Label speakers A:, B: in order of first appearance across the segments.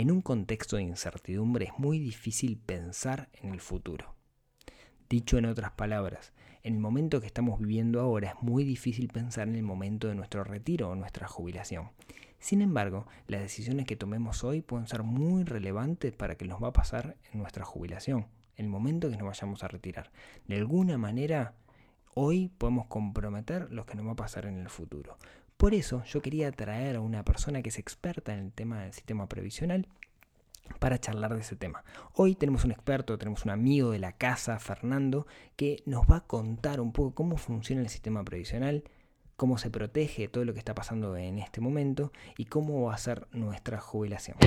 A: En un contexto de incertidumbre es muy difícil pensar en el futuro. Dicho en otras palabras, en el momento que estamos viviendo ahora es muy difícil pensar en el momento de nuestro retiro o nuestra jubilación. Sin embargo, las decisiones que tomemos hoy pueden ser muy relevantes para que nos va a pasar en nuestra jubilación, el momento que nos vayamos a retirar. De alguna manera, hoy podemos comprometer lo que nos va a pasar en el futuro. Por eso yo quería traer a una persona que es experta en el tema del sistema previsional para charlar de ese tema. Hoy tenemos un experto, tenemos un amigo de la casa, Fernando, que nos va a contar un poco cómo funciona el sistema previsional, cómo se protege todo lo que está pasando en este momento y cómo va a ser nuestra jubilación.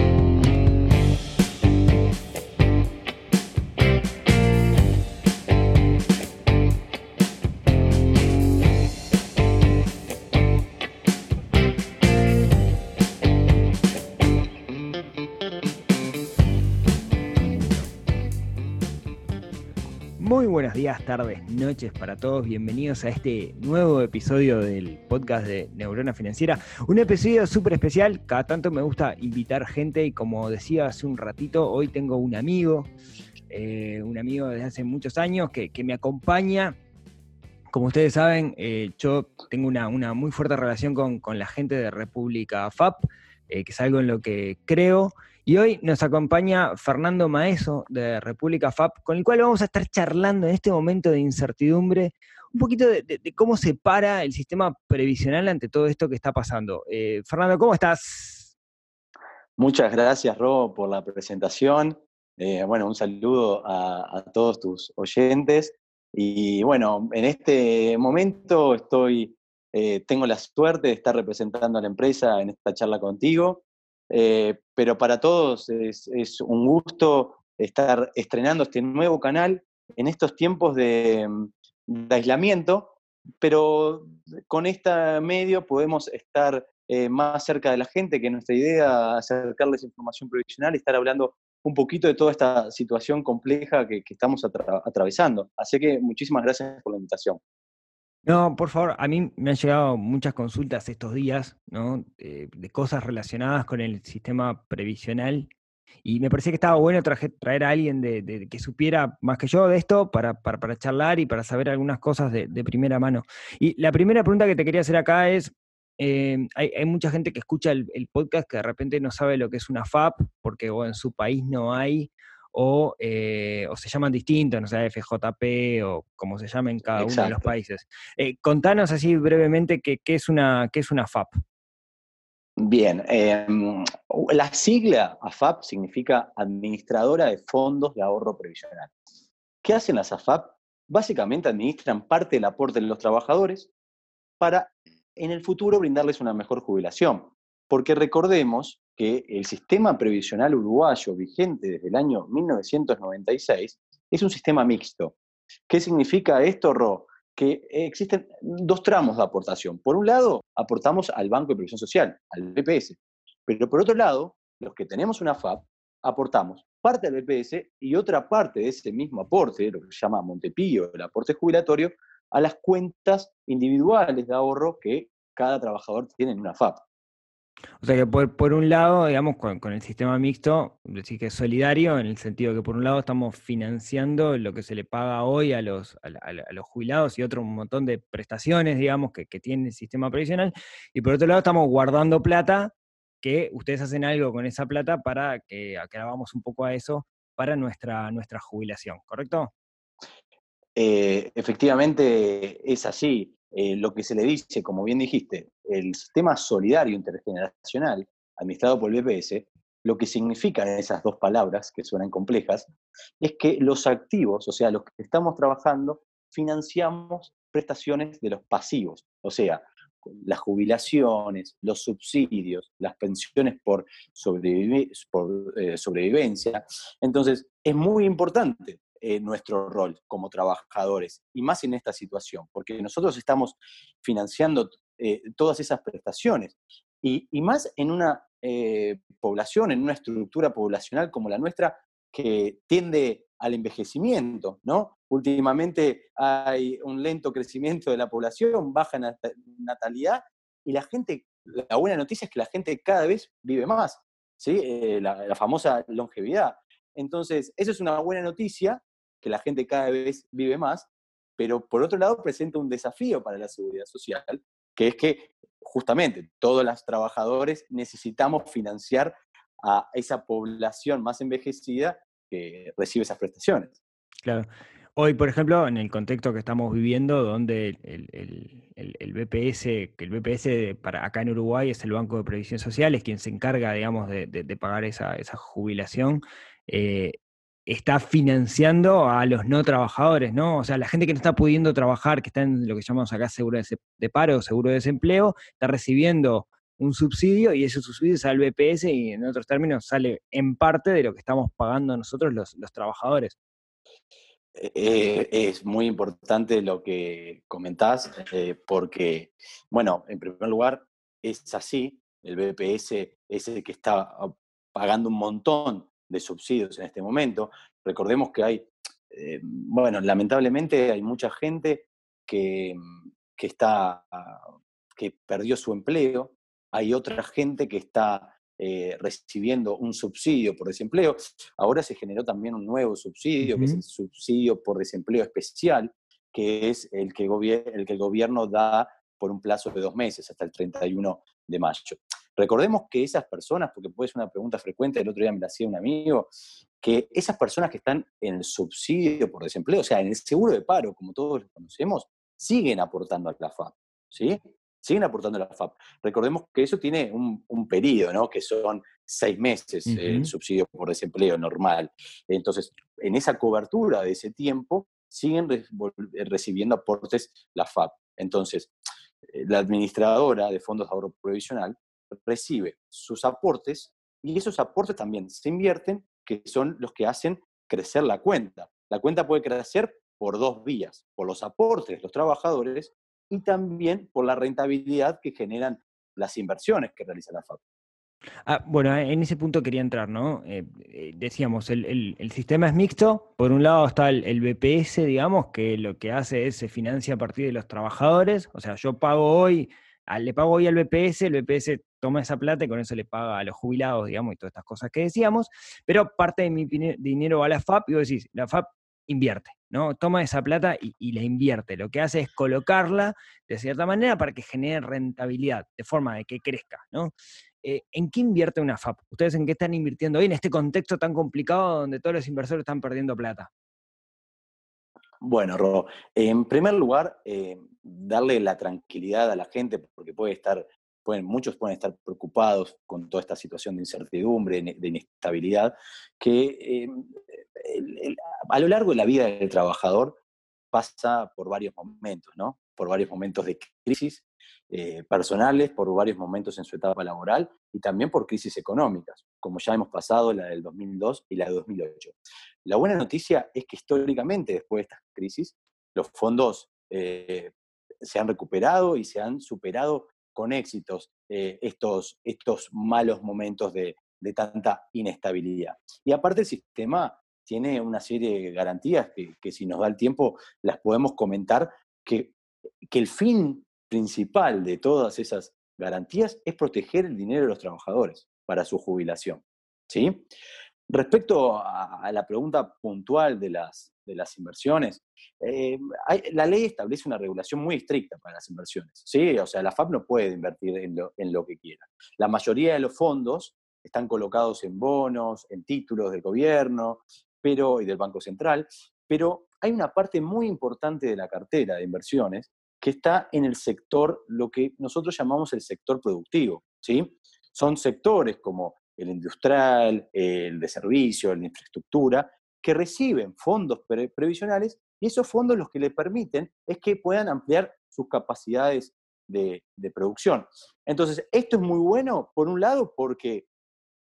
A: Buenos días, tardes, noches para todos. Bienvenidos a este nuevo episodio del podcast de Neurona Financiera. Un episodio súper especial. Cada tanto me gusta invitar gente y como decía hace un ratito, hoy tengo un amigo, eh, un amigo desde hace muchos años que, me acompaña. Como ustedes saben, eh, yo tengo una, muy fuerte relación con, la gente de República FAP, eh, que es algo en lo que creo y hoy nos acompaña Fernando Maeso de República FAP, con el cual vamos a estar charlando en este momento de incertidumbre un poquito de, cómo se para el sistema previsional ante todo esto que está pasando. Eh, Fernando, ¿cómo estás?
B: Muchas gracias, Rob, por la presentación. Eh, bueno, un saludo a, todos tus oyentes. Y bueno, en este momento estoy, eh, tengo la suerte de estar representando a la empresa en esta charla contigo. Eh, pero para todos es, un gusto estar estrenando este nuevo canal en estos tiempos de, aislamiento, pero con este medio podemos estar eh, más cerca de la gente, que nuestra idea es acercarles información provisional y estar hablando un poquito de toda esta situación compleja que, estamos atravesando. Así que muchísimas gracias por la invitación.
A: No, por favor, a mí me han llegado muchas consultas estos días, ¿no? Eh, de cosas relacionadas con el sistema previsional. Y me parecía que estaba bueno traer a alguien de, que supiera más que yo de esto para, para, charlar y para saber algunas cosas de, primera mano. Y la primera pregunta que te quería hacer acá es, eh, hay, mucha gente que escucha el, el, podcast que de repente no sabe lo que es una FAP, porque en su país no hay, eh, o, se llaman distintos, no sé, FJP o como se llama en cada uno de los países. Eh, contanos así brevemente qué, es una, qué es una FAP.
B: Bien, em, la sigla AFAP significa Administradora de Fondos de Ahorro Previsional. ¿Qué hacen las AFAP? Básicamente administran parte del aporte de los trabajadores para en el futuro brindarles una mejor jubilación. Porque recordemos que el sistema previsional uruguayo vigente desde el año 1996 es un sistema mixto. ¿Qué significa esto, Ro? Que existen dos tramos de aportación. Por un lado, aportamos al Banco de Previsión Social, al BPS. Pero por otro lado, los que tenemos una FAP, aportamos parte del BPS y otra parte de ese mismo aporte, lo que se llama Montepío, el aporte jubilatorio, a las cuentas individuales de ahorro que cada trabajador tiene en una FAP.
A: O sea que por, un lado, digamos, con, el sistema mixto, decir que es solidario, en el sentido que por un lado estamos financiando lo que se le paga hoy a los, a, los jubilados y otro montón de prestaciones, digamos, que, tiene el sistema previsional, y por otro lado estamos guardando plata, que ustedes hacen algo con esa plata para que, que un poco a eso para nuestra, nuestra jubilación, ¿correcto?
B: Eh, efectivamente es así. Eh, lo que se le dice, como bien dijiste, el sistema solidario intergeneracional administrado por el BPS, lo que significan esas dos palabras, que suenan complejas, es que los activos, o sea, los que estamos trabajando, financiamos prestaciones de los pasivos, o sea, las jubilaciones, los subsidios, las pensiones por, por eh, sobrevivencia. Entonces, es muy importante eh, nuestro rol como trabajadores, y más en esta situación, porque nosotros estamos financiando eh, todas esas prestaciones, y, más en una eh, población, en una estructura poblacional como la nuestra, que tiende al envejecimiento, ¿no? Últimamente hay un lento crecimiento de la población, baja natalidad, y la gente, la buena noticia es que la gente cada vez vive más. ¿sí? Eh, la, famosa longevidad. Entonces, eso es una buena noticia, que la gente cada vez vive más, pero por otro lado presenta un desafío para la seguridad social, que es que justamente todos los trabajadores necesitamos financiar a esa población más envejecida que recibe esas prestaciones.
A: Claro. Hoy, por ejemplo, en el contexto que estamos viviendo, donde el, BPS, que el BPS para acá en Uruguay es el Banco de Previsión Social, es quien se encarga, digamos, de, pagar esa, jubilación, eh, está financiando a los no trabajadores, ¿no? O sea, la gente que no está pudiendo trabajar, que está en lo que llamamos acá seguro de, paro, seguro de desempleo, está recibiendo un subsidio y ese subsidio sale al BPS y en otros términos sale en parte de lo que estamos pagando nosotros los trabajadores.
B: Eh, es muy importante lo que comentás, eh, porque, bueno, en primer lugar, es así, el BPS es el que está pagando un montón de subsidios en este momento. Recordemos que hay, eh, bueno, lamentablemente hay mucha gente que, que, está, que perdió su empleo, hay otra gente que está eh, recibiendo un subsidio por desempleo. Ahora se generó también un nuevo subsidio, que es el subsidio por desempleo especial, que es el que, el que el gobierno da por un plazo de dos meses, hasta el 31 de mayo. Recordemos que esas personas, porque puede ser una pregunta frecuente, el otro día me la hacía un amigo, que esas personas que están en el subsidio por desempleo, o sea, en el seguro de paro, como todos lo conocemos, siguen aportando a la FAP. ¿sí? siguen aportando la FAP. Recordemos que eso tiene un, periodo, ¿no? que son seis meses el subsidio por desempleo normal. Entonces, en esa cobertura de ese tiempo, siguen recibiendo aportes la FAP. Entonces, eh, la administradora de fondos de ahorro provisional recibe sus aportes y esos aportes también se invierten, que son los que hacen crecer la cuenta. La cuenta puede crecer por dos vías, por los aportes de los trabajadores y también por la rentabilidad que generan las inversiones que realiza la FAP.
A: Ah, bueno, en ese punto quería entrar, ¿no? Eh, eh, decíamos, el, sistema es mixto. Por un lado está el, BPS, digamos, que lo que hace es se financia a partir de los trabajadores. O sea, yo pago hoy, le pago hoy al BPS, el BPS toma esa plata y con eso le paga a los jubilados, digamos, y todas estas cosas que decíamos. Pero parte de mi dinero va a la FAP y vos decís, la FAP invierte, ¿no? Toma esa plata y, la invierte. Lo que hace es colocarla de cierta manera para que genere rentabilidad, de forma de que crezca, ¿no? Eh, ¿En qué invierte una FAP? ¿Ustedes en qué están invirtiendo hoy en este contexto tan complicado donde todos los inversores están perdiendo plata?
B: Bueno, Ro, en primer lugar, eh, darle la tranquilidad a la gente, porque puede estar, pueden, muchos pueden estar preocupados con toda esta situación de incertidumbre, de inestabilidad, que eh, a lo largo de la vida del trabajador pasa por varios momentos, ¿no? Por varios momentos de crisis eh, personales, por varios momentos en su etapa laboral y también por crisis económicas, como ya hemos pasado la del 2002 y la de 2008. La buena noticia es que históricamente, después de estas crisis, los fondos eh, se han recuperado y se han superado con éxitos eh, estos, estos malos momentos de, de tanta inestabilidad. Y aparte el sistema tiene una serie de garantías que, si nos da el tiempo las podemos comentar, que, que el fin principal de todas esas garantías es proteger el dinero de los trabajadores para su jubilación. ¿sí? Respecto a, la pregunta puntual de las, de las inversiones, eh, la ley establece una regulación muy estricta para las inversiones. ¿sí? O sea, la FAP no puede invertir en lo, en lo que quiera. La mayoría de los fondos están colocados en bonos, en títulos del gobierno, pero, y del Banco Central, pero hay una parte muy importante de la cartera de inversiones que está en el sector, lo que nosotros llamamos el sector productivo. ¿sí? Son sectores como el industrial, el de servicio, de infraestructura, que reciben fondos previsionales y esos fondos los que le permiten es que puedan ampliar sus capacidades de, producción. Entonces, esto es muy bueno, por un lado, porque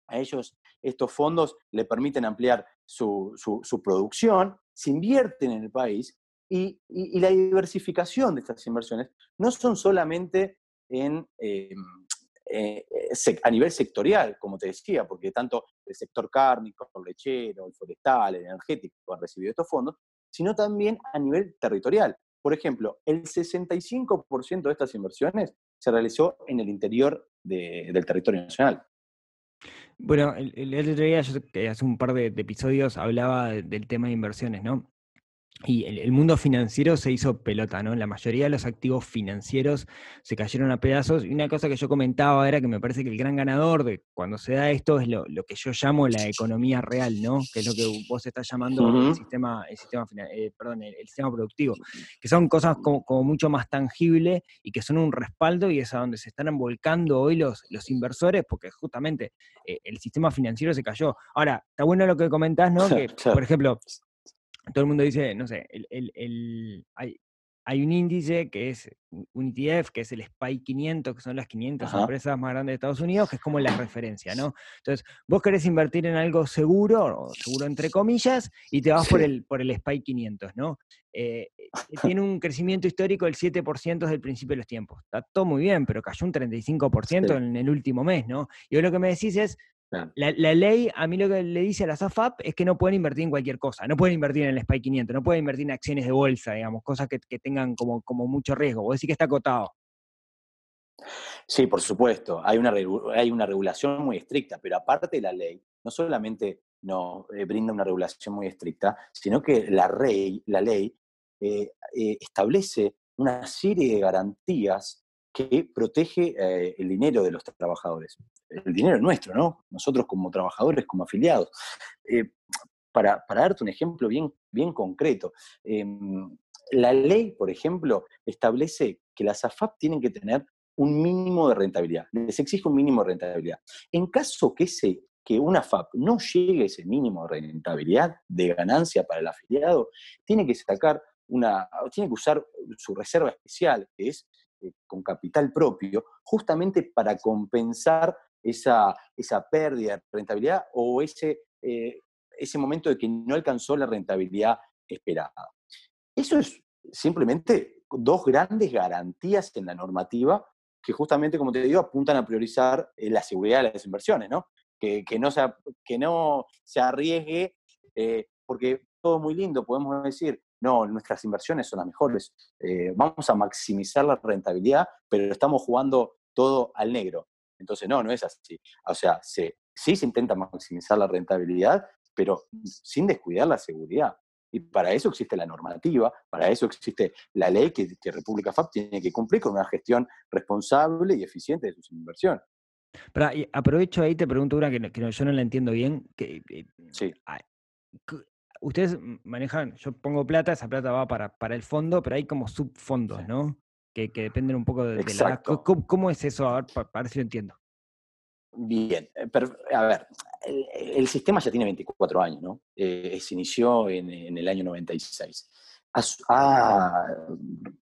B: a ellos estos fondos le permiten ampliar su, producción, se invierten en el país y, la diversificación de estas inversiones no son solamente en, eh, eh, a nivel sectorial, como te decía, porque tanto el sector cárnico, el lechero, el forestal, el energético han recibido estos fondos, sino también a nivel territorial. Por ejemplo, el 65% de estas inversiones se realizó en el interior del territorio nacional.
A: Bueno, el, otro día, yo, hace un par de, episodios, hablaba del tema de inversiones, ¿no? Y el, mundo financiero se hizo pelota, ¿no? La mayoría de los activos financieros se cayeron a pedazos. Y una cosa que yo comentaba era que me parece que el gran ganador de cuando se da esto es lo, que yo llamo la economía real, ¿no? Que es lo que vos estás llamando el sistema, el sistema, eh, perdón, el, sistema productivo. Que son cosas como, mucho más tangibles y que son un respaldo y es a donde se están volcando hoy los, los inversores, porque justamente eh, el sistema financiero se cayó. Ahora, está bueno lo que comentás, ¿no? Que, por ejemplo, todo el mundo dice, no sé, el, hay, un índice que es un ETF, que es el SPY 500, que son las 500 empresas más grandes de Estados Unidos, que es como la referencia, ¿no? Entonces, vos querés invertir en algo seguro, o seguro entre comillas, y te vas por, el, por el SPY 500, ¿no? Eh, eh, tiene un crecimiento histórico del 7% desde el principio de los tiempos. Está todo muy bien, pero cayó un 35% en el último mes, ¿no? Y hoy lo que me decís es, la, ley, a mí lo que le dice a la SAFAP es que no pueden invertir en cualquier cosa. No pueden invertir en el SPY 500, no pueden invertir en acciones de bolsa, digamos, cosas que, tengan como, como mucho riesgo. Vos decís que está acotado.
B: Sí, por supuesto. Hay una, hay una regulación muy estricta, pero aparte de la ley, no solamente nos eh, brinda una regulación muy estricta, sino que la, ley, la ley eh, eh, establece una serie de garantías que protege eh, el dinero de los trabajadores. El dinero es nuestro, ¿no? Nosotros como trabajadores, como afiliados. Eh, para, darte un ejemplo bien, bien concreto, em, la ley, por ejemplo, establece que las AFAP tienen que tener un mínimo de rentabilidad. Les exige un mínimo de rentabilidad. En caso que, ese, que una FAP no llegue a ese mínimo de rentabilidad, de ganancia para el afiliado, tiene que sacar una, tiene que usar su reserva especial, que es con capital propio, justamente para compensar esa, esa pérdida de rentabilidad o ese, eh, ese momento de que no alcanzó la rentabilidad esperada. Eso es simplemente dos grandes garantías en la normativa que justamente, como te digo, apuntan a priorizar eh, la seguridad de las inversiones, ¿no? Que, no, se, que no se arriesgue, porque todo muy lindo, podemos decir, no, nuestras inversiones son las mejores, eh, vamos a maximizar la rentabilidad, pero estamos jugando todo al negro. Entonces, no, no es así. O sea, sí se intenta maximizar la rentabilidad, pero sin descuidar la seguridad. Y para eso existe la normativa, para eso existe la ley que, República FAP tiene que cumplir con una gestión responsable y eficiente de sus inversiones.
A: Pero, aprovecho ahí, te pregunto una que, yo no la entiendo bien. Que,
B: eh, sí
A: ustedes manejan, yo pongo plata, esa plata va para, para el fondo, pero hay como subfondos, ¿no? Que, dependen un poco de, la... ¿Cómo, es eso? A ver, para, ver si lo entiendo.
B: Bien, eh, a ver, el, sistema ya tiene 24 años, ¿no? Eh, se inició en, en, el año 96. ha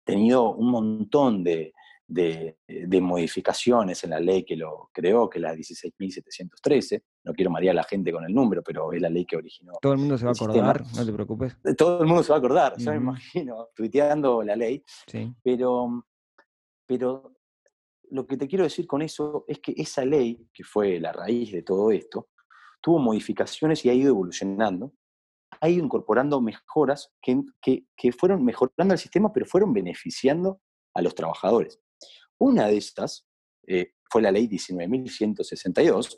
B: tenido un montón de, de, modificaciones en la ley que lo creó, que es la 16.713. No quiero marear a la gente con el número, pero es la ley que originó.
A: Todo el mundo se va a acordar, no te preocupes.
B: Eh, todo el mundo se va a acordar, ya me imagino, tuiteando la ley. Pero, pero lo que te quiero decir con eso es que esa ley, que fue la raíz de todo esto, tuvo modificaciones y ha ido evolucionando, ha ido incorporando mejoras que, que, que fueron mejorando el sistema, pero fueron beneficiando a los trabajadores. Una de estas eh, fue la ley 19.162,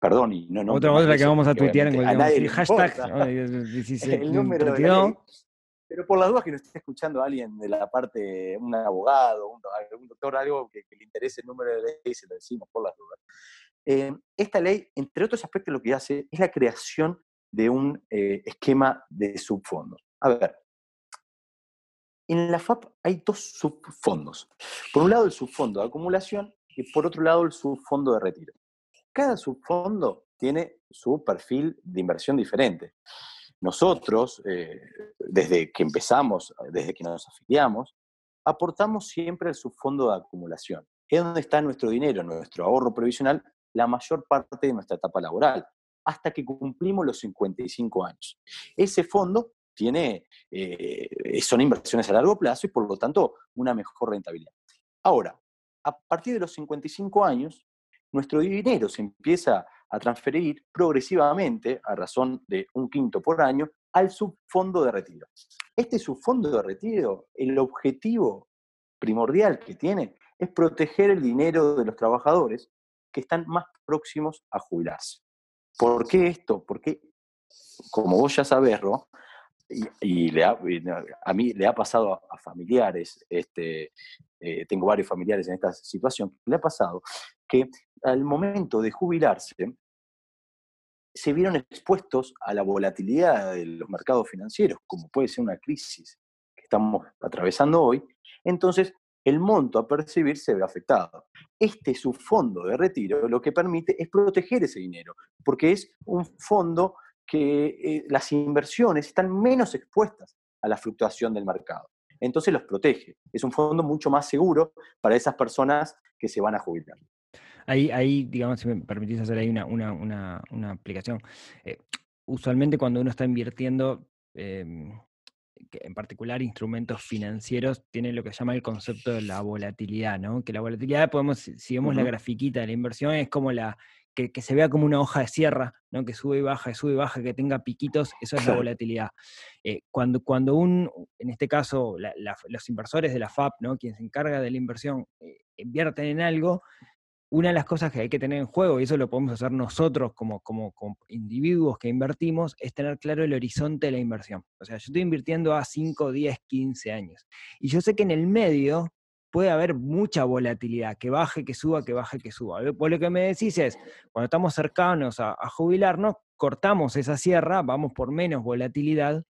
B: perdón, y no, no.
A: Otra cosa que vamos a tuitear en
B: el hashtag. el número de la ley, pero por las dudas que nos esté escuchando alguien de la parte, un abogado, un, doctor, algo que, le interese el número de ley, se lo decimos por las dudas. Eh, esta ley, entre otros aspectos, lo que hace es la creación de un eh, esquema de subfondos. A ver, en la FAP hay dos subfondos. Por un lado el subfondo de acumulación y por otro lado el subfondo de retiro. Cada subfondo tiene su perfil de inversión diferente. Nosotros, eh, desde que empezamos, desde que nos afiliamos, aportamos siempre al subfondo de acumulación. Es donde está nuestro dinero, nuestro ahorro previsional, la mayor parte de nuestra etapa laboral, hasta que cumplimos los 55 años. Ese fondo tiene, eh, son inversiones a largo plazo y por lo tanto una mejor rentabilidad. Ahora, a partir de los 55 años, nuestro dinero se empieza a transferir progresivamente, a razón de un quinto por año, al subfondo de retiro. Este subfondo de retiro, el objetivo primordial que tiene es proteger el dinero de los trabajadores que están más próximos a jubilarse. ¿Por qué esto? Porque, como vos ya sabés, Ro, y, le a mí le ha pasado a, familiares, este, eh, tengo varios familiares en esta situación, le ha pasado que al momento de jubilarse, se vieron expuestos a la volatilidad de los mercados financieros, como puede ser una crisis que estamos atravesando hoy, entonces el monto a percibir se ve afectado. Este su fondo de retiro lo que permite es proteger ese dinero, porque es un fondo que eh, las inversiones están menos expuestas a la fluctuación del mercado. Entonces los protege. Es un fondo mucho más seguro para esas personas que se van a jubilar.
A: Ahí, ahí digamos, si me permitís hacer ahí una, una, aplicación. Eh, usualmente cuando uno está invirtiendo, em, en particular instrumentos financieros, tiene lo que se llama el concepto de la volatilidad, ¿no? Que la volatilidad, podemos, si vemos la grafiquita de la inversión, es como la, que, se vea como una hoja de sierra, ¿no? que sube y baja, sube y baja, que tenga piquitos, eso es la volatilidad. Eh, cuando, cuando un, en este caso, los inversores de la FAP, ¿no? quien se encarga de la inversión, eh, invierten en algo, una de las cosas que hay que tener en juego, y eso lo podemos hacer nosotros como, como, individuos que invertimos, es tener claro el horizonte de la inversión. O sea, yo estoy invirtiendo a 5, 10, 15 años. Y yo sé que en el medio puede haber mucha volatilidad, que baje, que suba, que baje, que suba. Por lo que me decís es, cuando estamos cercanos a jubilarnos, cortamos esa sierra, vamos por menos volatilidad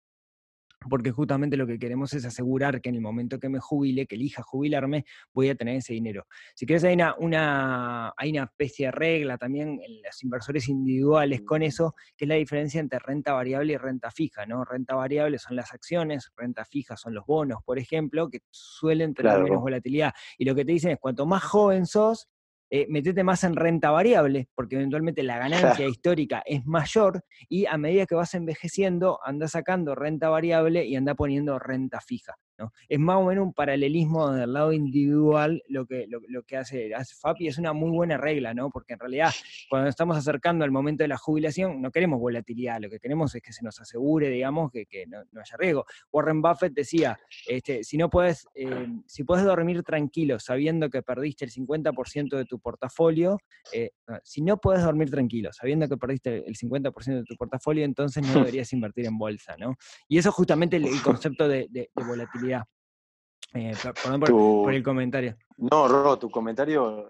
A: porque justamente lo que queremos es asegurar que en el momento que me jubile, que elija jubilarme, voy a tener ese dinero. Si quieres, hay una, hay una especie de regla también en los inversores individuales con eso, que es la diferencia entre renta variable y renta fija, ¿no? Renta variable son las acciones, renta fija son los bonos, por ejemplo, que suelen tener menos volatilidad. Y lo que te dicen es, cuanto más joven sos, eh, metete más en renta variable, porque eventualmente la ganancia histórica es mayor y a medida que vas envejeciendo, anda sacando renta variable y anda poniendo renta fija. Es más o menos un paralelismo del lado individual lo que, lo, que hace, hace FAPI, es una muy buena regla, ¿no? porque en realidad cuando estamos acercando al momento de la jubilación no queremos volatilidad, lo que queremos es que se nos asegure, digamos, que, no, haya riesgo. Warren Buffett decía, este, si no puedes, eh, si puedes dormir tranquilo sabiendo que perdiste el 50% de tu portafolio, eh, si no puedes dormir tranquilo sabiendo que perdiste el 50% de tu portafolio, entonces no deberías invertir en bolsa, ¿no? Y eso es justamente el, concepto de volatilidad eh, perdón por, el comentario.
B: No, Ro, tu comentario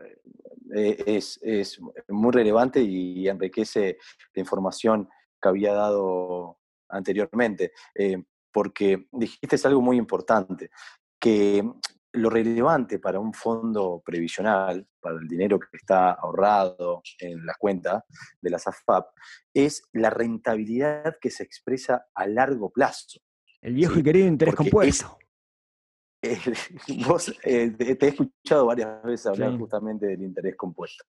B: eh, es, muy relevante y enriquece la información que había dado anteriormente, eh, porque dijiste algo muy importante, que lo relevante para un fondo previsional, para el dinero que está ahorrado en las cuentas de las AFAP, es la rentabilidad que se expresa a largo plazo.
A: El viejo y querido interés compuesto.
B: vos eh, te he escuchado varias veces hablar justamente del interés compuesto.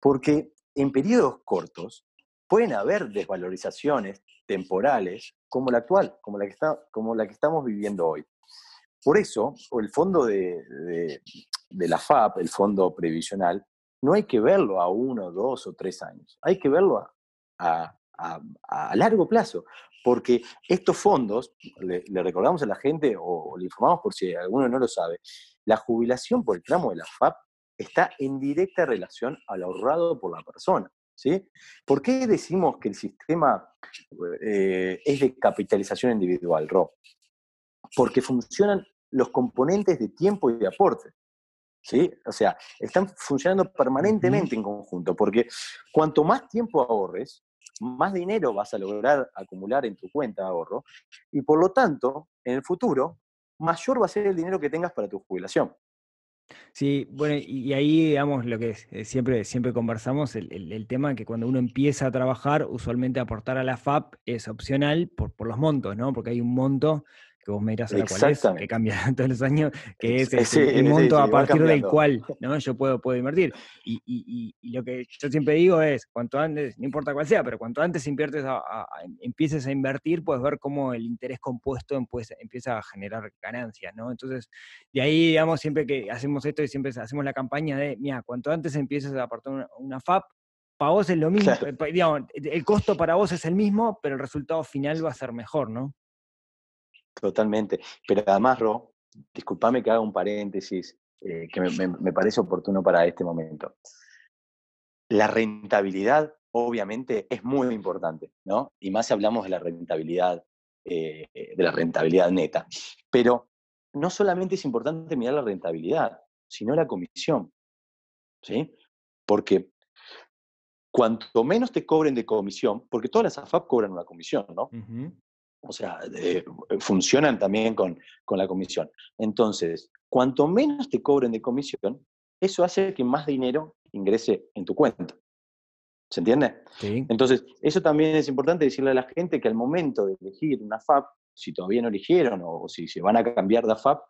B: Porque en periodos cortos pueden haber desvalorizaciones temporales como la actual, como la que, está, como la que estamos viviendo hoy. Por eso, el fondo de, la FAP, el fondo previsional, no hay que verlo a uno, dos o tres años, hay que verlo a, a largo plazo, porque estos fondos, le, recordamos a la gente o, le informamos por si alguno no lo sabe, la jubilación por el tramo de la FAP está en directa relación al ahorrado por la persona. ¿sí? ¿Por qué decimos que el sistema eh, es de capitalización individual, Rob? Porque funcionan los componentes de tiempo y de aporte. ¿Sí? O sea, están funcionando permanentemente en conjunto, porque cuanto más tiempo ahorres, más dinero vas a lograr acumular en tu cuenta de ahorro y por lo tanto, en el futuro, mayor va a ser el dinero que tengas para tu jubilación.
A: Sí, bueno, y, ahí, digamos, lo que eh, siempre, siempre conversamos, el, tema que cuando uno empieza a trabajar, usualmente aportar a la FAP es opcional por, por los montos, ¿no? Porque hay un monto que vos me dirás ahora cuál es, que cambia todos los años, que es, el, monto a partir del cual ¿no? yo puedo, puedo invertir. Y, lo que yo siempre digo es, cuanto antes, no importa cuál sea, pero cuanto antes inviertes a, empieces a invertir, puedes ver cómo el interés compuesto empieza a generar ganancias, ¿no? Entonces, de ahí, digamos, siempre que hacemos esto y siempre hacemos la campaña de, mira, cuanto antes empieces a aportar una, FAP, para vos es lo mismo, eh, digamos, el costo para vos es el mismo, pero el resultado final va a ser mejor, ¿no?
B: Totalmente. Pero además, Ro, discúlpame que haga un paréntesis eh, que me, parece oportuno para este momento. La rentabilidad obviamente es muy importante, ¿no? Y más si hablamos de la rentabilidad, eh, de la rentabilidad neta. Pero no solamente es importante mirar la rentabilidad, sino la comisión, ¿sí? Porque cuanto menos te cobren de comisión, porque todas las AFAP cobran una comisión, ¿no? O sea, funcionan también con, con la comisión. Entonces, cuanto menos te cobren de comisión, eso hace que más dinero ingrese en tu cuenta. ¿Se entiende? Sí. Entonces, eso también es importante decirle a la gente que al momento de elegir una FAP, si todavía no eligieron o, si se van a cambiar de FAP,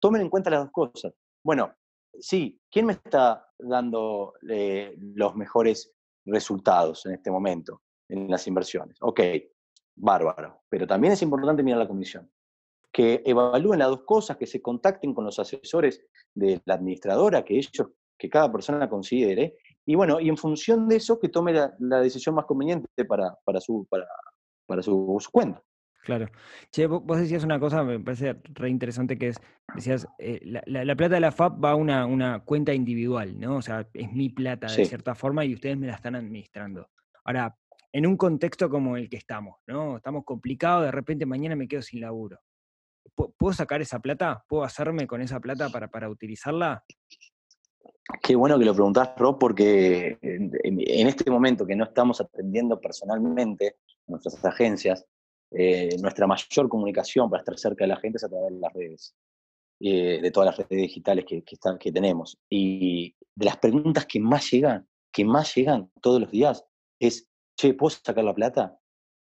B: tomen en cuenta las dos cosas. Bueno, sí, ¿quién me está dando eh, los mejores resultados en este momento en las inversiones? Ok, bárbaro. Pero también es importante mirar la comisión. Que evalúen las dos cosas, que se contacten con los asesores de la administradora, que ellos, que cada persona considere, y bueno, y en función de eso, que tome la, decisión más conveniente para, para, su, para, para su, cuenta.
A: Claro. Che, vos decías una cosa, me parece re interesante, que es, decías, eh, la, plata de la FAP va a una, una, cuenta individual, ¿no? O sea, es mi plata de cierta forma y ustedes me la están administrando. Ahora, en un contexto como el que estamos, ¿no? Estamos complicados, de repente mañana me quedo sin laburo. ¿Puedo sacar esa plata? ¿Puedo hacerme con esa plata para, para utilizarla?
B: Qué bueno que lo preguntás, Rob, porque en, este momento que no estamos atendiendo personalmente nuestras agencias, eh, nuestra mayor comunicación para estar cerca de la gente es a través de las redes, eh, de todas las redes digitales que, que tenemos. Y de las preguntas que más llegan, que más llegan todos los días, es, che, ¿puedo sacar la plata?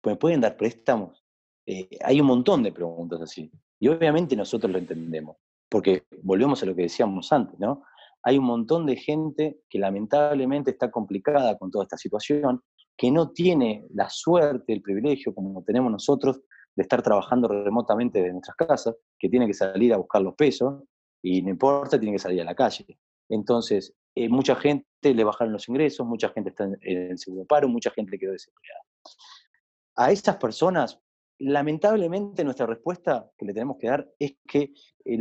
B: ¿Me pueden dar préstamos? Eh, hay un montón de preguntas así. Y obviamente nosotros lo entendemos, porque volvemos a lo que decíamos antes, ¿no? hay un montón de gente que lamentablemente está complicada con toda esta situación, que no tiene la suerte, el privilegio, como tenemos nosotros, de estar trabajando remotamente de nuestras casas, que tiene que salir a buscar los pesos y no importa, tiene que salir a la calle. Entonces, eh, mucha gente le bajaron los ingresos, mucha gente está en, el seguro paro, mucha gente quedó desempleada. A estas personas, lamentablemente nuestra respuesta que le tenemos que dar es que eh,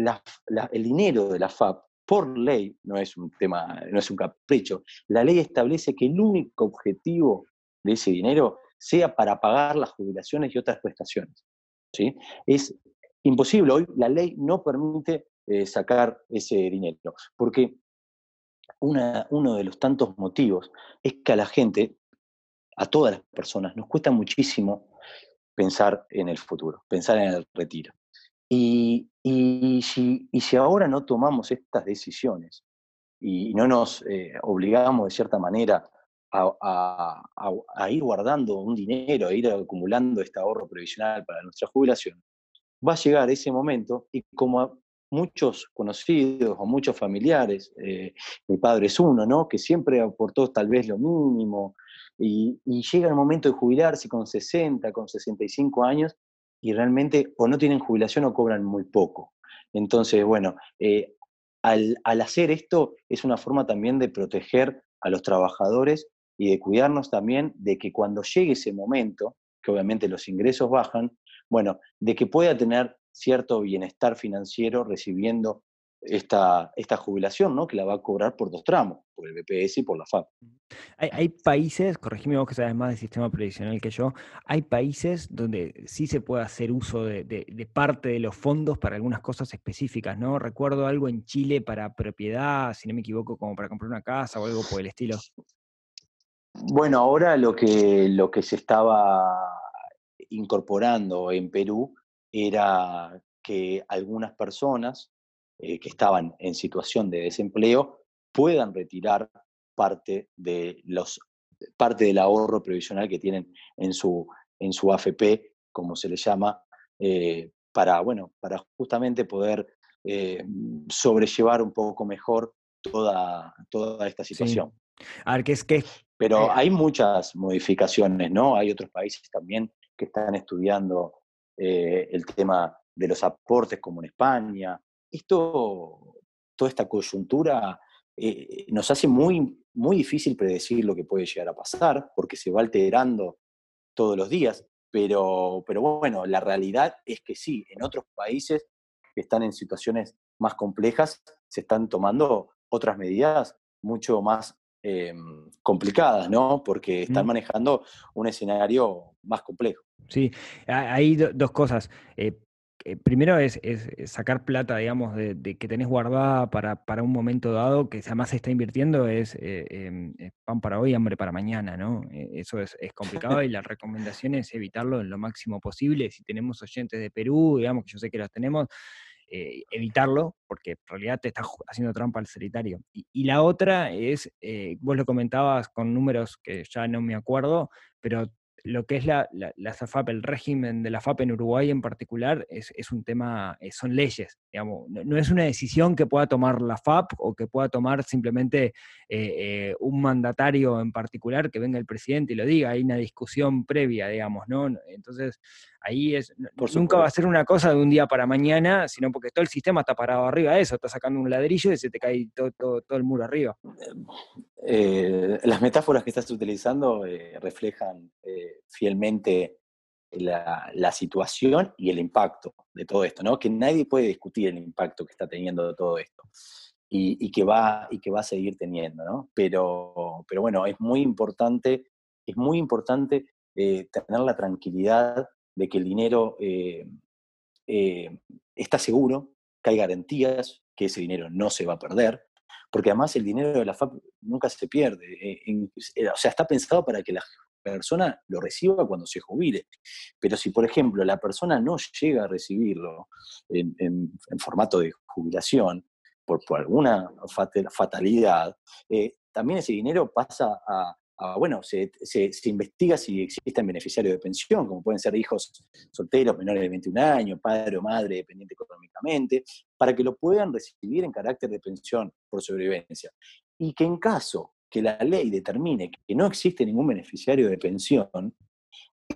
B: el dinero de la FAP por ley, no es un tema, no es un capricho, la ley establece que el único objetivo de ese dinero sea para pagar las jubilaciones y otras prestaciones. ¿sí? Es imposible, hoy la ley no permite eh, sacar ese dinero, porque uno de los tantos motivos es que a la gente, a todas las personas, nos cuesta muchísimo pensar en el futuro, pensar en el retiro. Y, si, ahora no tomamos estas decisiones y no nos eh, obligamos de cierta manera a, ir guardando un dinero, a ir acumulando este ahorro previsional para nuestra jubilación, va a llegar ese momento y como muchos conocidos o muchos familiares, eh, mi padre es uno, ¿no? que siempre aportó tal vez lo mínimo, y, llega el momento de jubilarse con 60, con 65 años, y realmente o no tienen jubilación o cobran muy poco. Entonces, bueno, eh, al, hacer esto es una forma también de proteger a los trabajadores y de cuidarnos también de que cuando llegue ese momento, que obviamente los ingresos bajan, bueno, de que pueda tener cierto bienestar financiero recibiendo esta, esta jubilación, ¿no? Que la va a cobrar por dos tramos, por el BPS y por la FAP.
A: Hay, países, corregime vos que sabes más del sistema previsional que yo, hay países donde sí se puede hacer uso de, parte de los fondos para algunas cosas específicas, ¿no? Recuerdo algo en Chile para propiedad, si no me equivoco, como para comprar una casa o algo por el estilo.
B: Bueno, ahora lo que, lo que se estaba incorporando en Perú era que algunas personas eh, que estaban en situación de desempleo puedan retirar parte, de los, parte del ahorro previsional que tienen en su, en su AFP, como se le llama, eh, para, bueno, para justamente poder eh, sobrellevar un poco mejor toda, toda esta situación.
A: A ver, ¿qué es que...
B: Pero hay muchas modificaciones, ¿no? Hay otros países también que están estudiando el tema de los aportes, como en España, esto, toda esta coyuntura eh, nos hace muy, muy difícil predecir lo que puede llegar a pasar, porque se va alterando todos los días, pero, pero bueno, la realidad es que sí, en otros países que están en situaciones más complejas se están tomando otras medidas mucho más em, complicadas, ¿no? Porque están manejando un escenario más complejo.
A: Sí, hay dos cosas. Eh, eh, primero es, sacar plata, digamos, de, que tenés guardada para, un momento dado, que además se está invirtiendo, es eh, em, pan para hoy, hambre para mañana, ¿no? eso es, complicado y la recomendación es evitarlo en lo máximo posible. Si tenemos oyentes de Perú, digamos, que yo sé que los tenemos, evitarlo, porque en realidad te estás haciendo trampa al solitario. Y, la otra es, vos lo comentabas con números que ya no me acuerdo, pero lo que es la, la, SAFAP, el régimen de la FAP en Uruguay en particular, es, un tema, eh, son leyes, digamos, no, es una decisión que pueda tomar la FAP o que pueda tomar simplemente eh, eh, un mandatario en particular, que venga el presidente y lo diga, hay una discusión previa, digamos, ¿no? Entonces, ahí es, nunca va a ser una cosa de un día para mañana, sino porque todo el sistema está parado arriba de eso, está sacando un ladrillo y se te cae todo, todo, el muro arriba.
B: las metáforas que estás utilizando reflejan fielmente la, situación y el impacto de todo esto, ¿no? Que nadie puede discutir el impacto que está teniendo todo esto y, que, va, y que va a seguir teniendo, ¿no? Pero, pero bueno, es muy importante, es muy importante eh, tener la tranquilidad de que el dinero eh, eh, está seguro, que hay garantías, que ese dinero no se va a perder, porque además el dinero de la FAP nunca se pierde. o sea, está pensado para que la persona lo reciba cuando se jubile. Pero si, por ejemplo, la persona no llega a recibirlo en, formato de jubilación, por, alguna fatalidad, eh, también ese dinero pasa a, bueno, se, investiga si existen beneficiarios de pensión, como pueden ser hijos solteros menores de 21 años, padre o madre dependiente económicamente, para que lo puedan recibir en carácter de pensión por sobrevivencia. Y que en caso que la ley determine que no existe ningún beneficiario de pensión,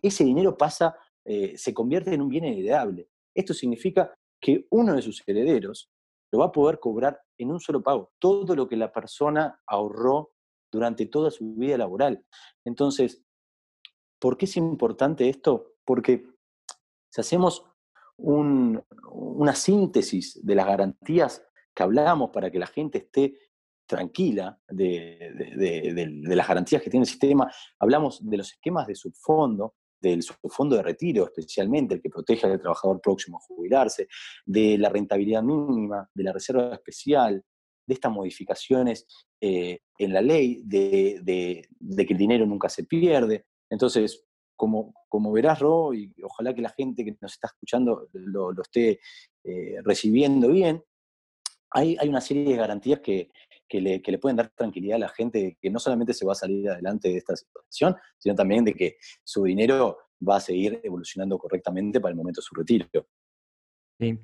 B: ese dinero pasa, eh, se convierte en un bien heredable. Esto significa que uno de sus herederos lo va a poder cobrar en un solo pago, todo lo que la persona ahorró durante toda su vida laboral. Entonces, ¿por qué es importante esto? Porque si hacemos una síntesis de las garantías que hablamos para que la gente esté tranquila de, las garantías que tiene el sistema. Hablamos de los esquemas de subfondo, del subfondo de retiro especialmente, el que protege al trabajador próximo a jubilarse, de la rentabilidad mínima, de la reserva especial, de estas modificaciones eh, en la ley, de, que el dinero nunca se pierde. Entonces, como, como verás, Ro, y ojalá que la gente que nos está escuchando lo, esté eh, recibiendo bien, hay, hay, una serie de garantías que, que le, pueden dar tranquilidad a la gente que no solamente se va a salir adelante de esta situación, sino también de que su dinero va a seguir evolucionando correctamente para el momento de su retiro.
A: Sí.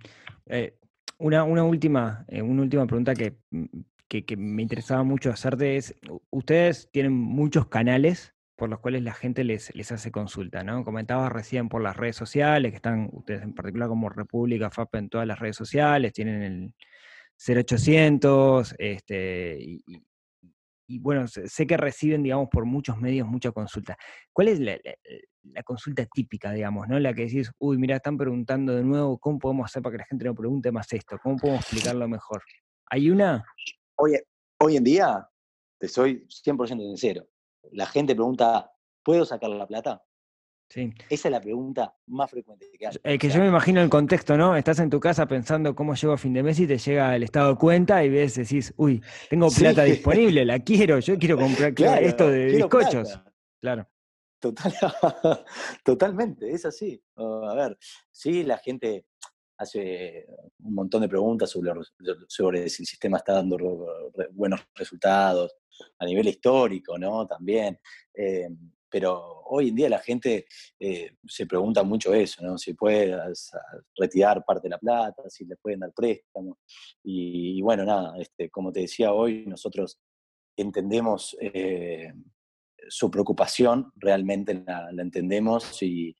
A: Eh, una, última, eh, una última pregunta mm, que, que, me interesaba mucho hacerte es, ustedes tienen muchos canales por los cuales la gente les, les hace consulta, ¿no? Comentabas recién por las redes sociales, que están ustedes en particular como República FAP en todas las redes sociales, tienen el, 0800, este, y, bueno, sé que reciben, digamos, por muchos medios mucha consulta. ¿Cuál es la, consulta típica, digamos, ¿no? La que decís, uy, mira, están preguntando de nuevo, ¿cómo podemos hacer para que la gente no pregunte más esto? ¿Cómo podemos explicarlo mejor? ¿Hay una?
B: Hoy, hoy en día, te soy 100% sincero, la gente pregunta, ¿puedo sacar la plata? Esa es la pregunta más frecuente que hay.
A: Eh, que yo me imagino el contexto, ¿no? Estás en tu casa pensando cómo llego a fin de mes y te llega el estado de cuenta y ves, decís, uy, tengo plata disponible, la quiero, yo quiero comprar esto de bizcochos. Claro.
B: Total, totalmente, es así. a ver, sí, la gente hace un montón de preguntas sobre, sobre si el sistema está dando buenos resultados a nivel histórico, ¿no? También. Eh, pero hoy en día la gente eh, se pregunta mucho eso, ¿no? Si puede retirar parte de la plata, si le pueden dar préstamos. Y, bueno, nada, este, como te decía hoy, nosotros entendemos eh, su preocupación, realmente la, entendemos, y,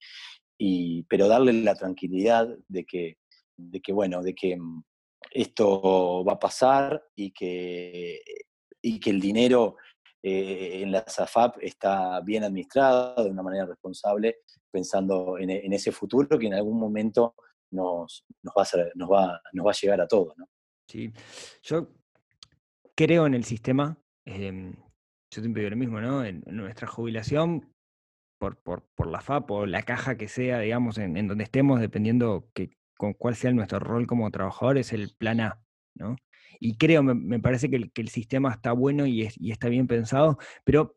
B: pero darle la tranquilidad de que, de que, bueno, de que mm, esto va a pasar y que, y que el dinero eh, en la SAFAP está bien administrada de una manera responsable, pensando en, ese futuro que en algún momento nos, va, a llegar a todos.
A: Sí, yo creo en el sistema. Em, yo siempre digo lo mismo, ¿no? En, nuestra jubilación, por, la FAP o la caja que sea, digamos, en, donde estemos, dependiendo con cuál sea nuestro rol como trabajador, es el plan A, ¿no? Y creo, me, parece que el, que el, sistema está bueno y, y, está bien pensado, pero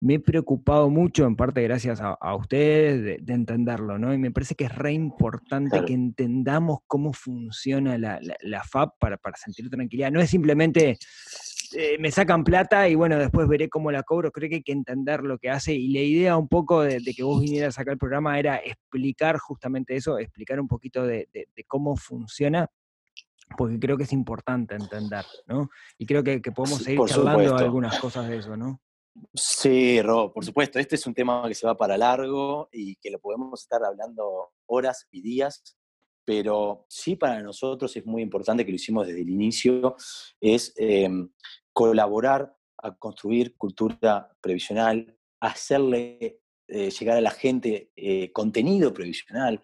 A: me he preocupado mucho, en parte gracias a, ustedes, de, entenderlo, ¿no? Y me parece que es re importante que entendamos cómo funciona la, la, FAP para, para, sentir tranquilidad. No es simplemente eh, me sacan plata y bueno, después veré cómo la cobro. Creo que hay que entender lo que hace. Y la idea un poco de, que vos vinieras a sacar el programa era explicar justamente eso, explicar un poquito de, de cómo funciona porque creo que es importante entender, ¿no? Y creo que, que podemos seguir charlando algunas cosas de eso, ¿no?
B: Sí, Rob, por supuesto. Este es un tema que se va para largo y que lo podemos estar hablando horas y días, pero sí para nosotros es muy importante que lo hicimos desde el inicio, es em, colaborar a construir cultura previsional, hacerle eh, llegar a la gente eh, contenido previsional,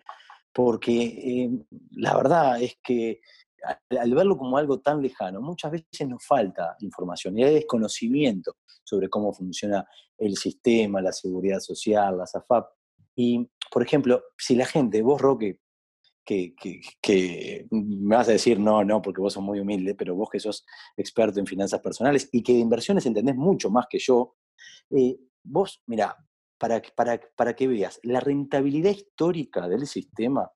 B: porque em, la verdad es que al, verlo como algo tan lejano, muchas veces nos falta información y hay desconocimiento sobre cómo funciona el sistema, la seguridad social, la SAFAP. Y, por ejemplo, si la gente, vos, Roque, que, que, me vas a decir no, no, porque vos sos muy humilde, pero vos que sos experto en finanzas personales y que de inversiones entendés mucho más que yo, eh, vos, mira, para, para, para que veas, la rentabilidad histórica del sistema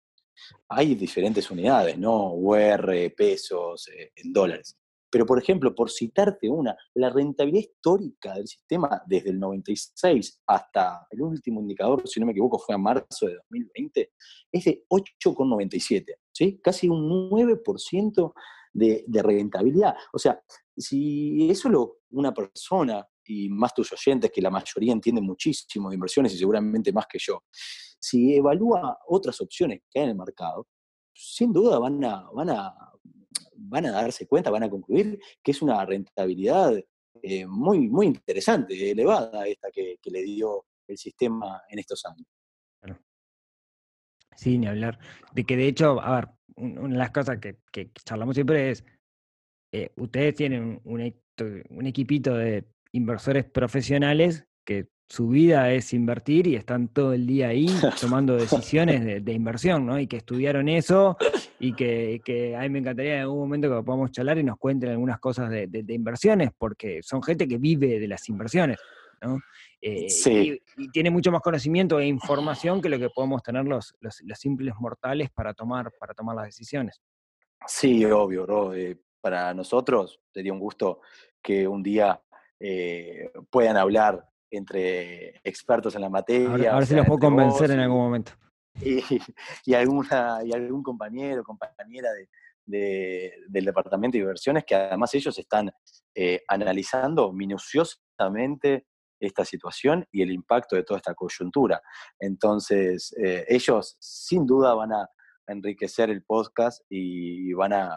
B: hay diferentes unidades, ¿no? UR, pesos, eh, en dólares. Pero, por ejemplo, por citarte una, la rentabilidad histórica del sistema desde el 96 hasta el último indicador, si no me equivoco, fue a marzo de 2020, es de 8,97, ¿sí? Casi un 9% de, de, rentabilidad. O sea, si eso lo, una persona, y más tus oyentes, que la mayoría entienden muchísimo de inversiones y seguramente más que yo, si evalúa otras opciones que hay en el mercado, sin duda van a, van a, van a darse cuenta, van a concluir que es una rentabilidad eh, muy, muy interesante, elevada esta que, le dio el sistema en estos años.
A: Sí, ni hablar. De que de hecho, a ver, una de las cosas que, charlamos siempre es, eh, ustedes tienen un, un equipito de inversores profesionales que su vida es invertir y están todo el día ahí tomando decisiones de, inversión, ¿no? Y que estudiaron eso y que, a mí me encantaría en algún momento que podamos charlar y nos cuenten algunas cosas de, inversiones, porque son gente que vive de las inversiones, ¿no? Eh, sí. y, tiene mucho más conocimiento e información que lo que podemos tener los, los, simples mortales para tomar, para tomar las decisiones.
B: Sí, obvio, bro. Eh, para nosotros sería un gusto que un día eh, puedan hablar entre expertos en la materia.
A: A ver, si los puedo convencer en algún momento.
B: Y, alguna, y algún compañero o compañera del departamento de inversiones que además ellos están eh, analizando minuciosamente esta situación y el impacto de toda esta coyuntura. Entonces, eh, ellos sin duda van a enriquecer el podcast y van a,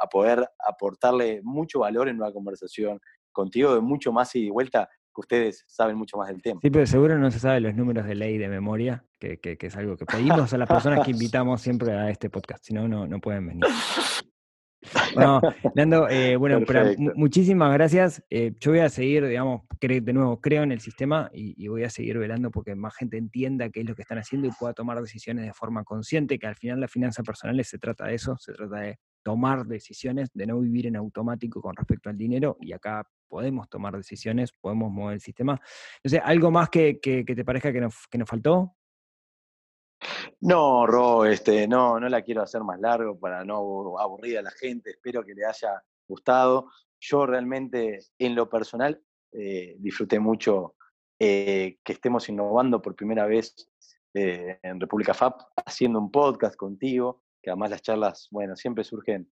B: a, poder aportarle mucho valor en una conversación contigo de mucho más y vuelta que ustedes saben mucho más del tema.
A: Sí, pero seguro no se sabe los números de ley de memoria, que, que, es algo que pedimos a las personas que invitamos siempre a este podcast, si no, no pueden venir. Bueno, Nando, eh, bueno, muchísimas gracias. Eh, yo voy a seguir, digamos, de nuevo, creo en el sistema y, voy a seguir velando porque más gente entienda qué es lo que están haciendo y pueda tomar decisiones de forma consciente, que al final la finanza personal se trata de eso, se trata de tomar decisiones, de no vivir en automático con respecto al dinero y acá podemos tomar decisiones, podemos mover el sistema. No ¿algo más que, te parezca que nos, que nos faltó?
B: No, Ro, este, no, no la quiero hacer más largo para no aburrir a la gente. Espero que le haya gustado. Yo realmente, en lo personal, eh, disfruté mucho eh, que estemos innovando por primera vez eh, en República FAP, haciendo un podcast contigo, que además las charlas, bueno, siempre surgen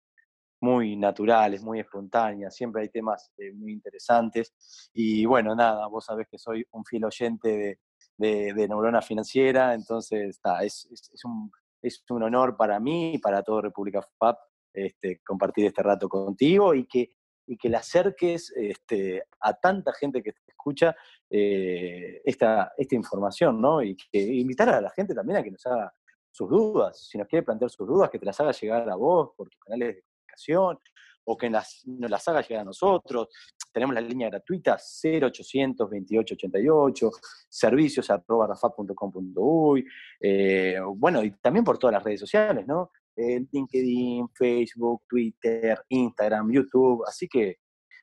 B: muy naturales, muy espontáneas, siempre hay temas eh, muy interesantes. Y bueno, nada, vos sabés que soy un fiel oyente de, de, Neurona Financiera, entonces está, es, un, es, un, honor para mí y para toda República FAP este, compartir este rato contigo y que, y que le acerques este, a tanta gente que te escucha eh, esta, esta información, ¿no? Y que invitar a la gente también a que nos haga sus dudas, si nos quiere plantear sus dudas, que te las haga llegar a vos por tus canales de o que nos las haga llegar a nosotros. Tenemos la línea gratuita 0800 2888, servicios arroba eh, bueno, y también por todas las redes sociales, ¿no? LinkedIn, Facebook, Twitter, Instagram, YouTube. Así que,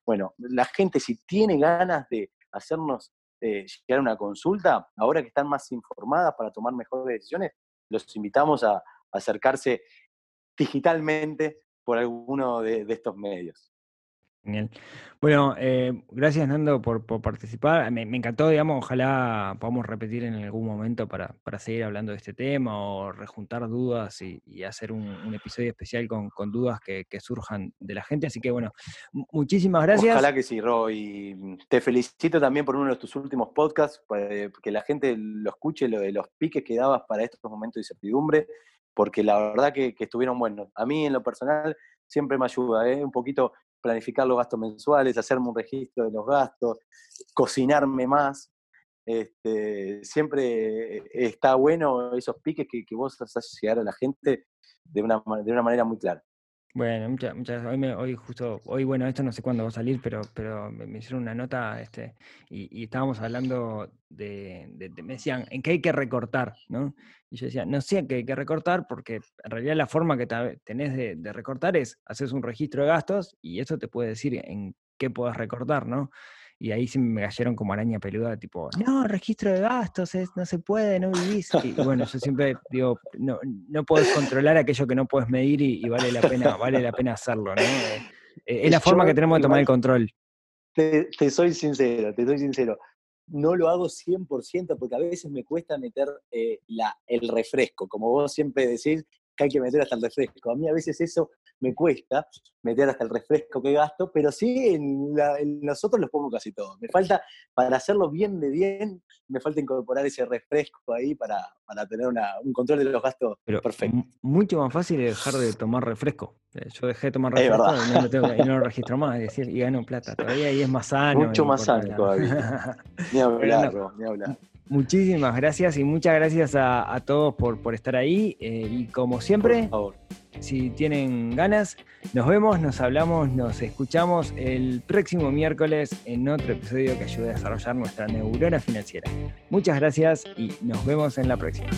B: bueno, la gente si tiene ganas de hacernos eh, llegar a una consulta, ahora que están más informadas para tomar mejores decisiones, los invitamos a, acercarse digitalmente por alguno de estos medios.
A: Genial. Bueno, eh, gracias Nando por, participar. Me, encantó, digamos, ojalá podamos repetir en algún momento para, seguir hablando de este tema o rejuntar dudas y, hacer un, episodio especial con, dudas que, surjan de la gente. Así que bueno, muchísimas gracias.
B: Ojalá que sí, Roy. Te felicito también por uno de tus últimos podcasts, eh, que la gente lo escuche, lo de los piques que dabas para estos momentos de incertidumbre, porque la verdad que, estuvieron buenos. A mí en lo personal siempre me ayuda, ¿eh? un poquito planificar los gastos mensuales, hacerme un registro de los gastos, cocinarme más. Este, siempre está bueno esos piques que, que vos haces llegar a la gente de una, de una manera muy clara.
A: Bueno, muchas, muchas, hoy, hoy justo, hoy bueno, esto no sé cuándo va a salir, pero, pero me, hicieron una nota, este, y, estábamos hablando de, me decían, ¿en qué hay que recortar? ¿no? Y yo decía, no sé en qué hay que recortar, porque en realidad la forma que tenés de, de recortar es, haces un registro de gastos, y eso te puede decir en qué puedes recortar, ¿no? Y ahí sí me cayeron como araña peluda, tipo, no, registro de gastos, no se puede, no vivís. Y, bueno, yo siempre digo, no, no puedes controlar aquello que no puedes medir y, vale la pena, vale la pena hacerlo, ¿no? Eh, eh, es la forma que tenemos de tomar el control.
B: Te, soy sincero, te soy sincero. No lo hago 100% porque a veces me cuesta meter eh, la, el refresco. Como vos siempre decís, que hay que meter hasta el refresco. A mí a veces eso me cuesta, meter hasta el refresco que gasto, pero sí en, nosotros los pongo casi todos. Me falta, para hacerlo bien de bien, me falta incorporar ese refresco ahí para, tener un control de los gastos perfecto.
A: Mucho más fácil es dejar de tomar refresco. Eh, yo dejé de tomar refresco y, no lo registro más, decir, y gano plata. Todavía ahí es más sano.
B: Mucho más sano todavía. ni hablar, ni hablar.
A: Muchísimas gracias y muchas gracias a, todos por, por, estar ahí. Eh, y como siempre, si tienen ganas, nos vemos, nos hablamos, nos escuchamos el próximo miércoles en otro episodio que ayude a desarrollar nuestra neurona financiera. Muchas gracias y nos vemos en la próxima.